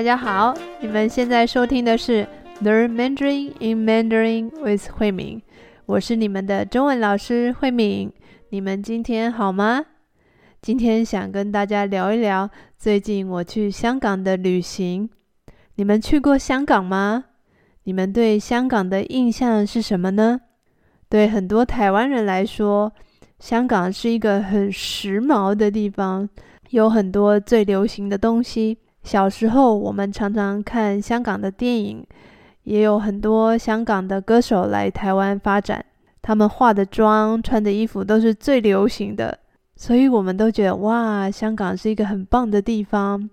大家好，你们现在收听的是 Learn Mandarin in Mandarin with 慧敏，我是你们的中文老师慧敏。你们今天好吗？今天想跟大家聊一聊最近我去香港的旅行。你们去过香港吗？你们对香港的印象是什么呢？对很多台湾人来说，香港是一个很时髦的地方，有很多最流行的东西。小时候，我们常常看香港的电影，也有很多香港的歌手来台湾发展。他们化的妆、穿的衣服都是最流行的，所以我们都觉得哇，香港是一个很棒的地方。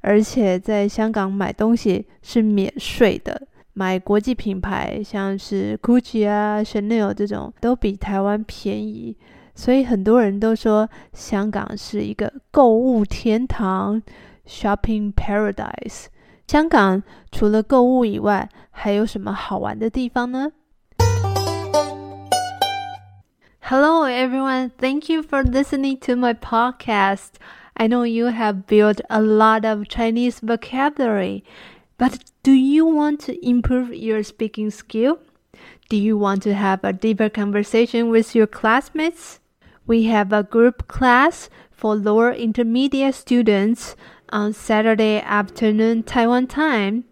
而且在香港买东西是免税的，买国际品牌，像是 Gucci 啊、Chanel 这种，都比台湾便宜。所以很多人都说香港是一个购物天堂。Shopping Paradise，香港除了购物以外，还有什么好玩的地方呢？Hello everyone, thank you for listening to my podcast. I know you have built a lot of Chinese vocabulary, but do you want to improve your speaking skill? Do you want to have a deeper conversation with your classmates? We have a group class for lower intermediate students on Saturday afternoon Taiwan time.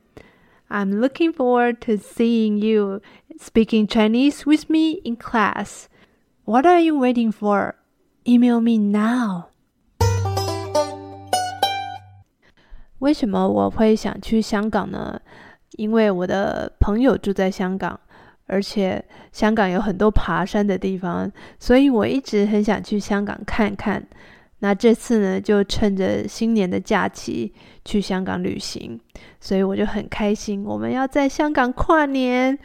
I'm looking forward to seeing you speaking Chinese with me in class. What are you waiting for? Email me now. 为什么我会想去香港呢？因为我的朋友住在香港，而且香港有很多爬山的地方，所以我一直很想去香港看看。 那这次呢，就趁着新年的假期去香港旅行，所以我就很开心。我们要在香港跨年，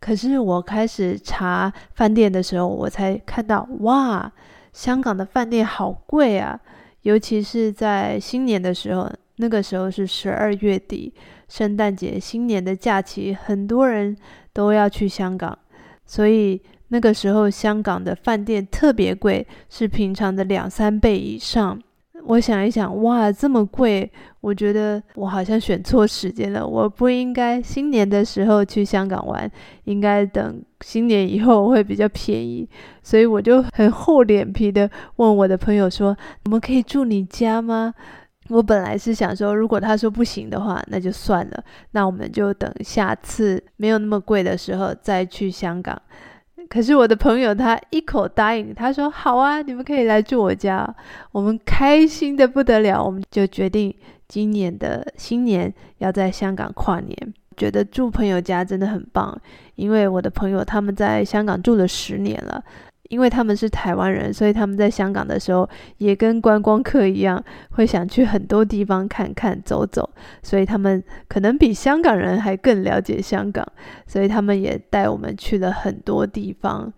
可是我开始查饭店的时候，我才看到，哇，香港的饭店好贵啊！尤其是在新年的时候，那个时候是十二月底，圣诞节、新年的假期，很多人都要去香港，所以。那个时候，香港的饭店特别贵，是平常的两三倍以上。我想一想，哇，这么贵！我觉得我好像选错时间了。我不应该新年的时候去香港玩，应该等新年以后会比较便宜。所以我就很厚脸皮的问我的朋友说：“我们可以住你家吗？”我本来是想说，如果他说不行的话，那就算了。那我们就等下次没有那么贵的时候再去香港。可是我的朋友他一口答应，他说好啊，你们可以来住我家，我们开心的不得了，我们就决定今年的新年要在香港跨年。觉得住朋友家真的很棒，因为我的朋友他们在香港住了十年了。因为他们是台湾人，所以他们在香港的时候也跟观光客一样，会想去很多地方看看、走走。所以他们可能比香港人还更了解香港，所以他们也带我们去了很多地方。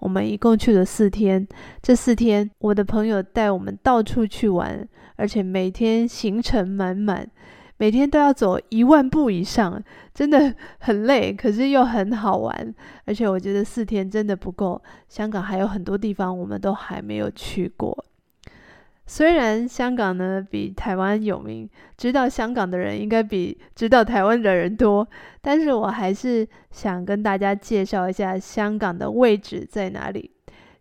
我们一共去了四天，这四天我的朋友带我们到处去玩，而且每天行程满满。每天都要走一万步以上，真的很累，可是又很好玩。而且我觉得四天真的不够，香港还有很多地方我们都还没有去过。虽然香港呢比台湾有名，知道香港的人应该比知道台湾的人多，但是我还是想跟大家介绍一下香港的位置在哪里。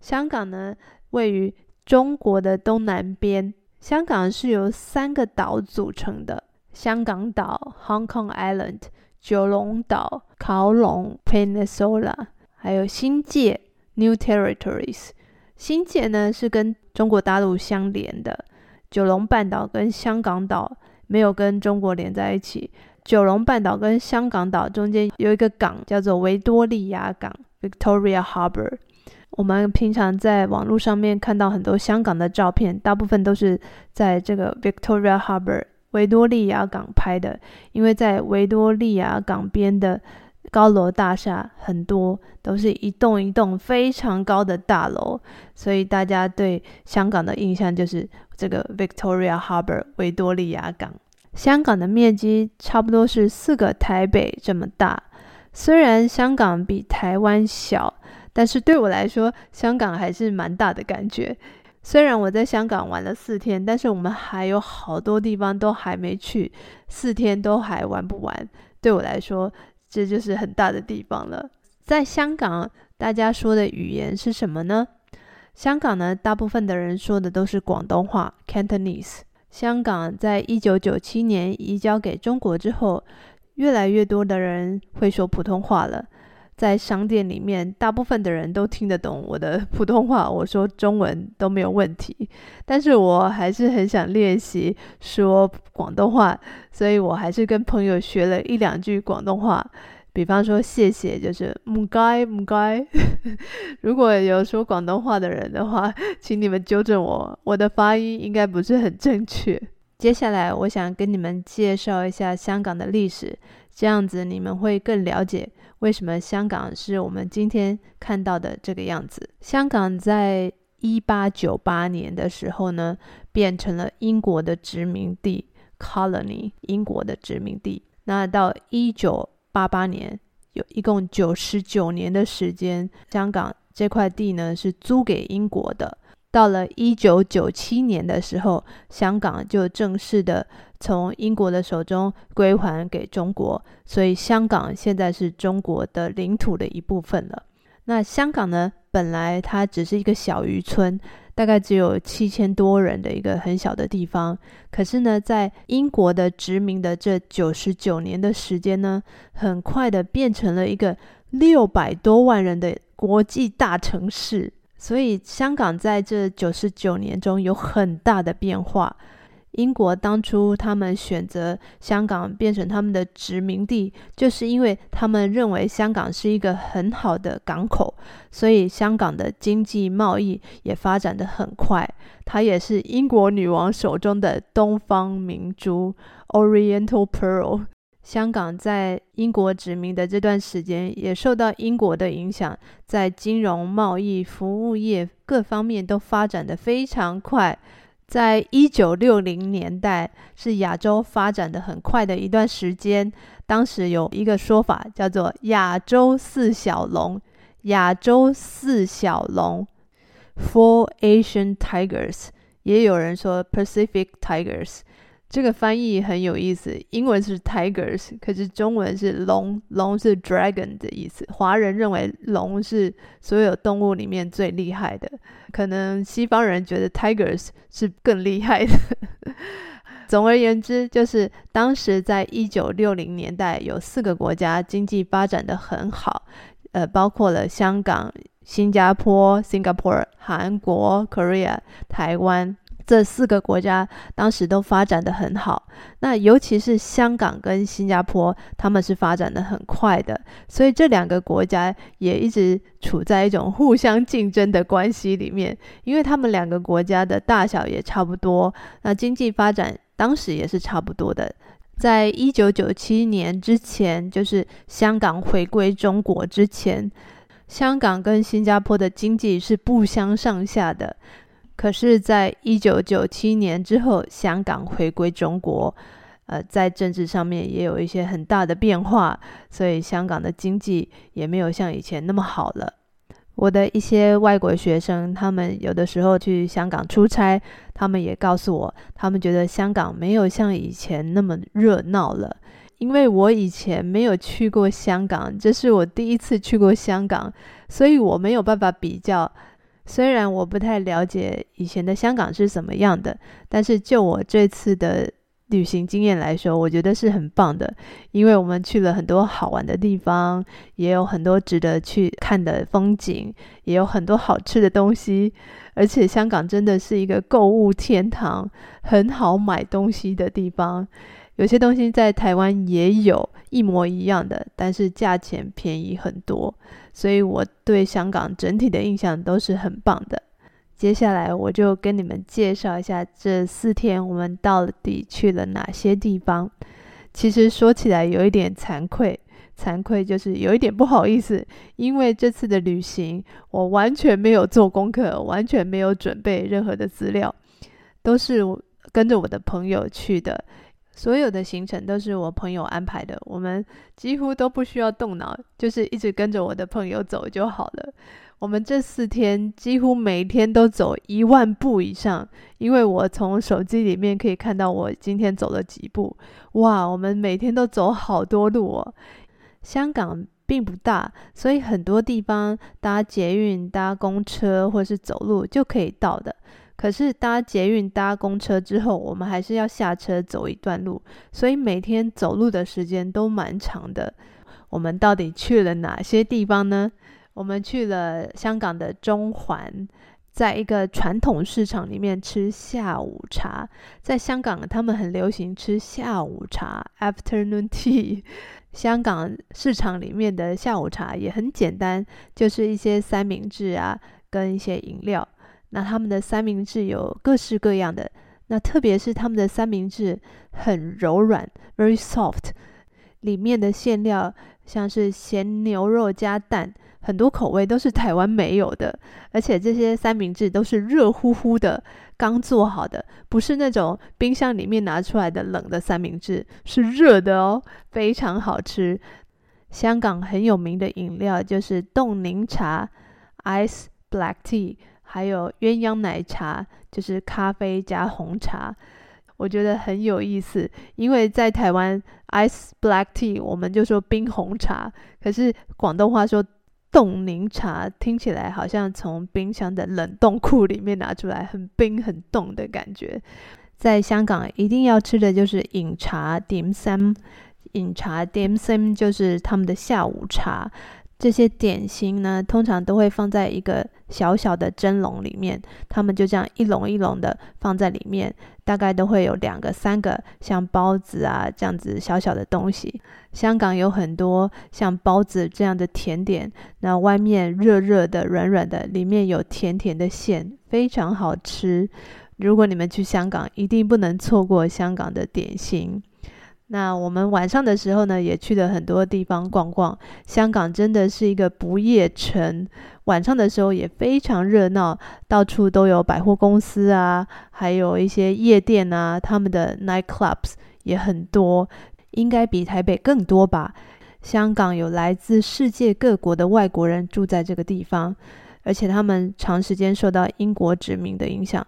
香港呢位于中国的东南边，香港是由三个岛组成的。香港岛 （Hong Kong Island）、九龙岛 （Kowloon Peninsula） 还有新界 （New Territories）。新界呢是跟中国大陆相连的，九龙半岛跟香港岛没有跟中国连在一起。九龙半岛跟香港岛中间有一个港叫做维多利亚港 （Victoria Harbour）。我们平常在网络上面看到很多香港的照片，大部分都是在这个 Victoria Harbour。维多利亚港拍的，因为在维多利亚港边的高楼大厦很多，都是一栋一栋非常高的大楼，所以大家对香港的印象就是这个 Victoria Harbour 维多利亚港。香港的面积差不多是四个台北这么大，虽然香港比台湾小，但是对我来说，香港还是蛮大的感觉。虽然我在香港玩了四天，但是我们还有好多地方都还没去，四天都还玩不完。对我来说，这就是很大的地方了。在香港，大家说的语言是什么呢？香港呢，大部分的人说的都是广东话 （Cantonese）。香港在一九九七年移交给中国之后，越来越多的人会说普通话了。在商店里面，大部分的人都听得懂我的普通话，我说中文都没有问题。但是我还是很想练习说广东话，所以我还是跟朋友学了一两句广东话。比方说谢谢，就是唔该唔该。如果有说广东话的人的话，请你们纠正我，我的发音应该不是很正确。接下来，我想跟你们介绍一下香港的历史，这样子你们会更了解。为什么香港是我们今天看到的这个样子？香港在一八九八年的时候呢，变成了英国的殖民地 （colony），英国的殖民地。那到一九八八年，有一共九十九年的时间，香港这块地呢是租给英国的。到了一九九七年的时候，香港就正式的从英国的手中归还给中国，所以香港现在是中国的领土的一部分了。那香港呢，本来它只是一个小渔村，大概只有七千多人的一个很小的地方。可是呢，在英国的殖民的这九十九年的时间呢，很快的变成了一个六百多万人的国际大城市。所以，香港在这九十九年中有很大的变化。英国当初他们选择香港变成他们的殖民地，就是因为他们认为香港是一个很好的港口，所以香港的经济贸易也发展得很快。它也是英国女王手中的东方明珠 （Oriental Pearl）。香港在英国殖民的这段时间，也受到英国的影响，在金融、贸易、服务业各方面都发展得非常快。在一九六零年代，是亚洲发展的很快的一段时间。当时有一个说法叫做“亚洲四小龙”，亚洲四小龙 （Four Asian Tigers），也有人说 “Pacific Tigers”。这个翻译很有意思，英文是 tigers，可是中文是龙，龙是 dragon 的意思。华人认为龙是所有动物里面最厉害的，可能西方人觉得 tigers 是更厉害的。总而言之，就是当时在一九六零年代，有四个国家经济发展得很好，呃，包括了香港、新加坡 （Singapore）、韩国 （Korea）、台湾。这四个国家当时都发展得很好，那尤其是香港跟新加坡，他们是发展得很快的，所以这两个国家也一直处在一种互相竞争的关系里面，因为他们两个国家的大小也差不多，那经济发展当时也是差不多的。在一九九七年之前，就是香港回归中国之前，香港跟新加坡的经济是不相上下的。可是，在一九九七年之后，香港回归中国，呃，在政治上面也有一些很大的变化，所以香港的经济也没有像以前那么好了。我的一些外国学生，他们有的时候去香港出差，他们也告诉我，他们觉得香港没有像以前那么热闹了。因为我以前没有去过香港，这是我第一次去过香港，所以我没有办法比较。虽然我不太了解以前的香港是什么样的，但是就我这次的旅行经验来说，我觉得是很棒的。因为我们去了很多好玩的地方，也有很多值得去看的风景，也有很多好吃的东西。而且香港真的是一个购物天堂，很好买东西的地方。有些东西在台湾也有一模一样的，但是价钱便宜很多，所以我对香港整体的印象都是很棒的。接下来我就跟你们介绍一下这四天我们到底去了哪些地方。其实说起来有一点惭愧，惭愧就是有一点不好意思，因为这次的旅行我完全没有做功课，完全没有准备任何的资料，都是跟着我的朋友去的。所有的行程都是我朋友安排的，我们几乎都不需要动脑，就是一直跟着我的朋友走就好了。我们这四天几乎每天都走一万步以上，因为我从手机里面可以看到我今天走了几步。哇，我们每天都走好多路哦。香港并不大，所以很多地方搭捷运、搭公车或是走路就可以到的。可是搭捷运、搭公车之后，我们还是要下车走一段路，所以每天走路的时间都蛮长的。我们到底去了哪些地方呢？我们去了香港的中环，在一个传统市场里面吃下午茶。在香港，他们很流行吃下午茶 （afternoon tea）。香港市场里面的下午茶也很简单，就是一些三明治啊，跟一些饮料。那他们的三明治有各式各样的，那特别是他们的三明治很柔软，very soft，里面的馅料像是咸牛肉加蛋，很多口味都是台湾没有的，而且这些三明治都是热乎乎的，刚做好的，不是那种冰箱里面拿出来的冷的三明治，是热的哦，非常好吃。香港很有名的饮料就是冻柠茶，ice black tea。还有鸳鸯奶茶，就是咖啡加红茶，我觉得很有意思。因为在台湾，ice black tea 我们就说冰红茶，可是广东话说冻柠茶，听起来好像从冰箱的冷冻库里面拿出来，很冰很冻的感觉。在香港，一定要吃的就是饮茶 dim sum，饮茶 dim sum 就是他们的下午茶。这些点心呢，通常都会放在一个小小的蒸笼里面，他们就这样一笼一笼的放在里面，大概都会有两个、三个像包子啊这样子小小的东西。香港有很多像包子这样的甜点，那外面热热的、软软的，里面有甜甜的馅，非常好吃。如果你们去香港，一定不能错过香港的点心。那我们晚上的时候呢，也去了很多地方逛逛。香港真的是一个不夜城，晚上的时候也非常热闹，到处都有百货公司啊，还有一些夜店啊，他们的 night clubs 也很多，应该比台北更多吧。香港有来自世界各国的外国人住在这个地方，而且他们长时间受到英国殖民的影响。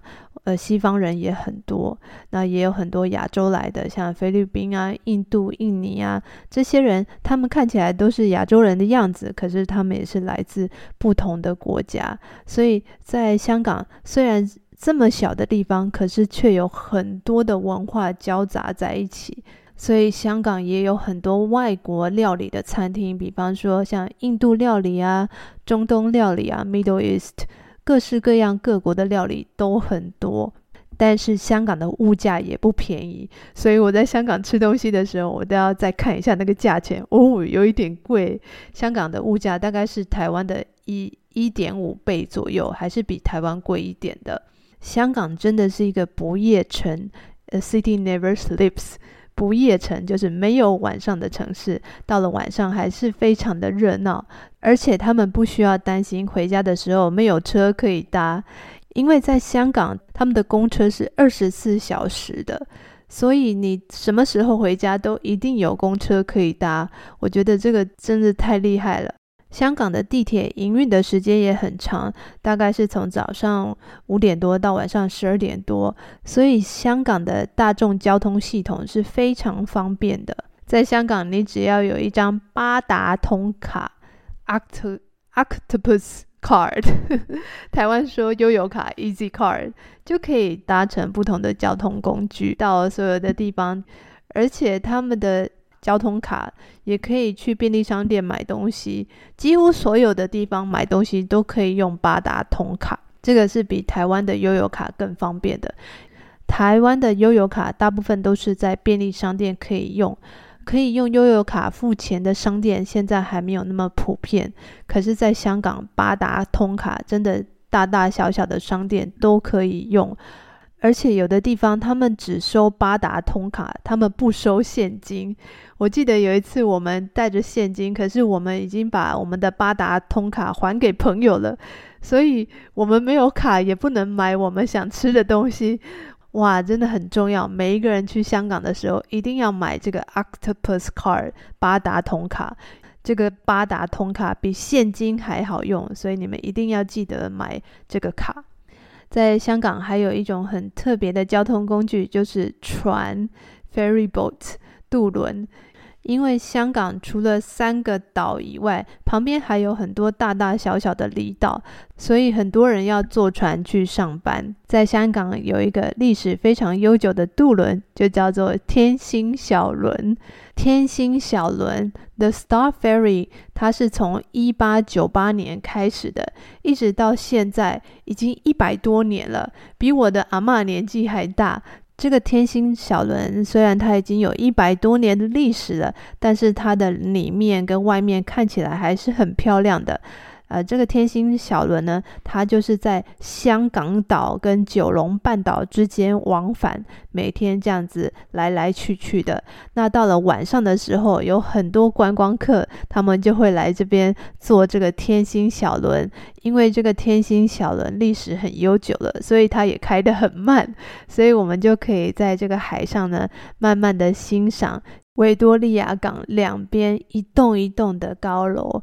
呃，西方人也很多，那也有很多亚洲来的，像菲律宾啊、印度、印尼啊这些人，他们看起来都是亚洲人的样子，可是他们也是来自不同的国家。所以在香港，虽然这么小的地方，可是却有很多的文化交杂在一起。所以香港也有很多外国料理的餐厅，比方说像印度料理啊、中东料理啊 （Middle East）。各式各样各国的料理都很多，但是香港的物价也不便宜，所以我在香港吃东西的时候，我都要再看一下那个价钱哦，有一点贵。香港的物价大概是台湾的一一点五倍左右，还是比台湾贵一点的。香港真的是一个不夜城，A city never sleeps。不夜城就是没有晚上的城市，到了晚上还是非常的热闹，而且他们不需要担心回家的时候没有车可以搭，因为在香港他们的公车是二十四小时的，所以你什么时候回家都一定有公车可以搭。我觉得这个真的太厉害了。香港的地铁营运的时间也很长，大概是从早上五点多到晚上十二点多，所以香港的大众交通系统是非常方便的。在香港，你只要有一张八达通卡 Octopus Card），台湾说悠游卡 （Easy Card），就可以搭乘不同的交通工具到所有的地方，而且他们的。交通卡也可以去便利商店买东西，几乎所有的地方买东西都可以用八达通卡，这个是比台湾的悠游卡更方便的。台湾的悠游卡大部分都是在便利商店可以用，可以用悠游卡付钱的商店现在还没有那么普遍。可是，在香港，八达通卡真的大大小小的商店都可以用。而且有的地方他们只收八达通卡，他们不收现金。我记得有一次我们带着现金，可是我们已经把我们的八达通卡还给朋友了，所以我们没有卡也不能买我们想吃的东西。哇，真的很重要。每一个人去香港的时候，一定要买这个 Octopus Card 八达通卡。这个八达通卡比现金还好用，所以你们一定要记得买这个卡。在香港还有一种很特别的交通工具，就是船 （ferry boat） 渡轮。因为香港除了三个岛以外，旁边还有很多大大小小的离岛，所以很多人要坐船去上班。在香港有一个历史非常悠久的渡轮，就叫做天星小轮。天星小轮 （The Star Ferry） 它是从一八九八年开始的，一直到现在已经一百多年了，比我的阿嬷年纪还大。这个天星小轮虽然它已经有一百多年的历史了，但是它的里面跟外面看起来还是很漂亮的。呃，这个天星小轮呢，它就是在香港岛跟九龙半岛之间往返，每天这样子来来去去的。那到了晚上的时候，有很多观光客，他们就会来这边坐这个天星小轮。因为这个天星小轮历史很悠久了，所以它也开得很慢，所以我们就可以在这个海上呢，慢慢的欣赏维多利亚港两边一栋一栋的高楼。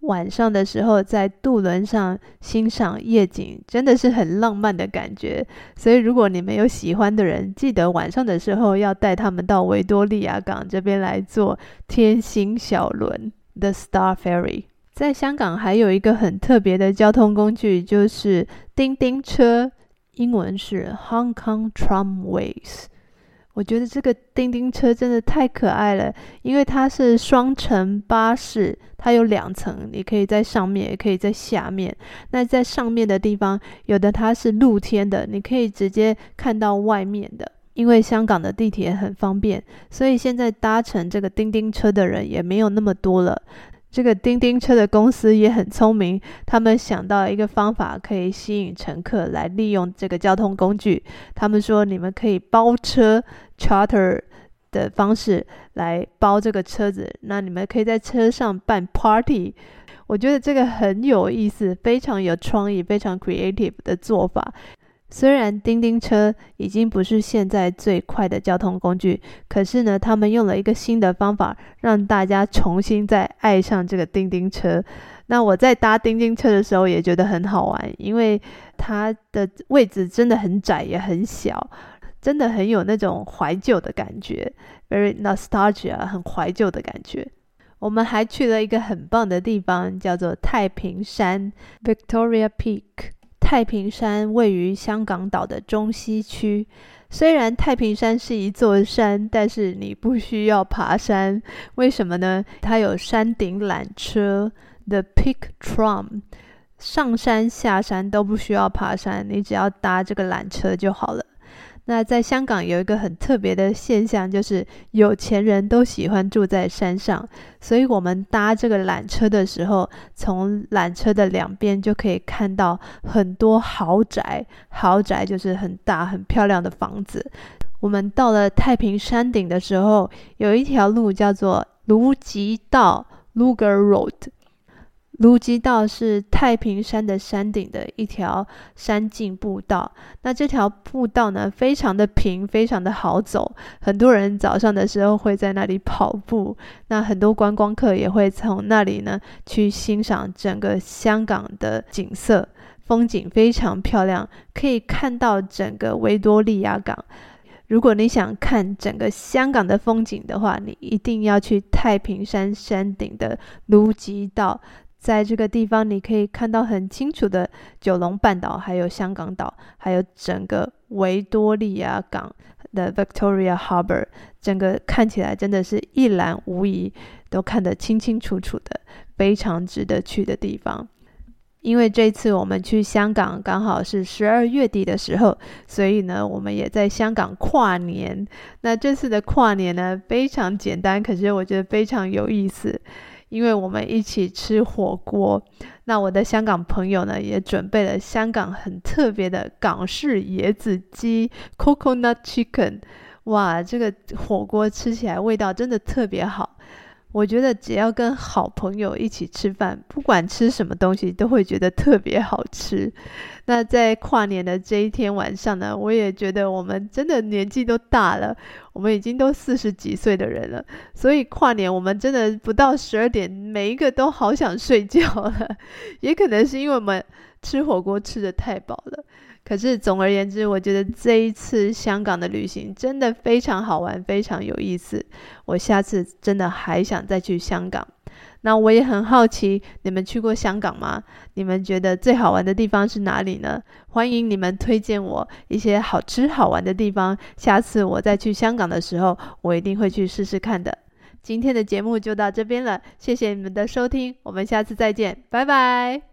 晚上的时候，在渡轮上欣赏夜景，真的是很浪漫的感觉。所以，如果你们有喜欢的人，记得晚上的时候要带他们到维多利亚港这边来坐天星小轮 （The Star Ferry）。在香港还有一个很特别的交通工具，就是叮叮车，英文是 Hong Kong Tramways。我觉得这个叮叮车真的太可爱了，因为它是双层巴士，它有两层，你可以在上面，也可以在下面。那在上面的地方，有的它是露天的，你可以直接看到外面的。因为香港的地铁很方便，所以现在搭乘这个叮叮车的人也没有那么多了。这个叮叮车的公司也很聪明，他们想到一个方法可以吸引乘客来利用这个交通工具。他们说，你们可以包车 （charter） 的方式来包这个车子，那你们可以在车上办 party。我觉得这个很有意思，非常有创意，非常 creative 的做法。虽然叮叮车已经不是现在最快的交通工具，可是呢，他们用了一个新的方法，让大家重新再爱上这个叮叮车。那我在搭叮叮车的时候也觉得很好玩，因为它的位置真的很窄也很小，真的很有那种怀旧的感觉，very nostalgia，很怀旧的感觉。我们还去了一个很棒的地方，叫做太平山 （Victoria Peak）。太平山位于香港岛的中西区。虽然太平山是一座山，但是你不需要爬山。为什么呢？它有山顶缆车 （The Peak Tram），上山下山都不需要爬山，你只要搭这个缆车就好了。那在香港有一个很特别的现象，就是有钱人都喜欢住在山上，所以我们搭这个缆车的时候，从缆车的两边就可以看到很多豪宅。豪宅就是很大很漂亮的房子。我们到了太平山顶的时候，有一条路叫做卢吉道 （Luger Road）。卢吉道是太平山的山顶的一条山径步道。那这条步道呢，非常的平，非常的好走。很多人早上的时候会在那里跑步。那很多观光客也会从那里呢去欣赏整个香港的景色，风景非常漂亮，可以看到整个维多利亚港。如果你想看整个香港的风景的话，你一定要去太平山山顶的卢吉道。在这个地方，你可以看到很清楚的九龙半岛，还有香港岛，还有整个维多利亚港的 Victoria Harbour，整个看起来真的是一览无遗，都看得清清楚楚的，非常值得去的地方。因为这次我们去香港刚好是十二月底的时候，所以呢，我们也在香港跨年。那这次的跨年呢，非常简单，可是我觉得非常有意思。因为我们一起吃火锅，那我的香港朋友呢，也准备了香港很特别的港式椰子鸡 （Coconut Chicken）。哇，这个火锅吃起来味道真的特别好。我觉得只要跟好朋友一起吃饭，不管吃什么东西，都会觉得特别好吃。那在跨年的这一天晚上呢，我也觉得我们真的年纪都大了，我们已经都四十几岁的人了，所以跨年我们真的不到十二点，每一个都好想睡觉了。也可能是因为我们吃火锅吃得太饱了。可是总而言之，我觉得这一次香港的旅行真的非常好玩，非常有意思。我下次真的还想再去香港。那我也很好奇，你们去过香港吗？你们觉得最好玩的地方是哪里呢？欢迎你们推荐我一些好吃好玩的地方。下次我再去香港的时候，我一定会去试试看的。今天的节目就到这边了，谢谢你们的收听，我们下次再见，拜拜。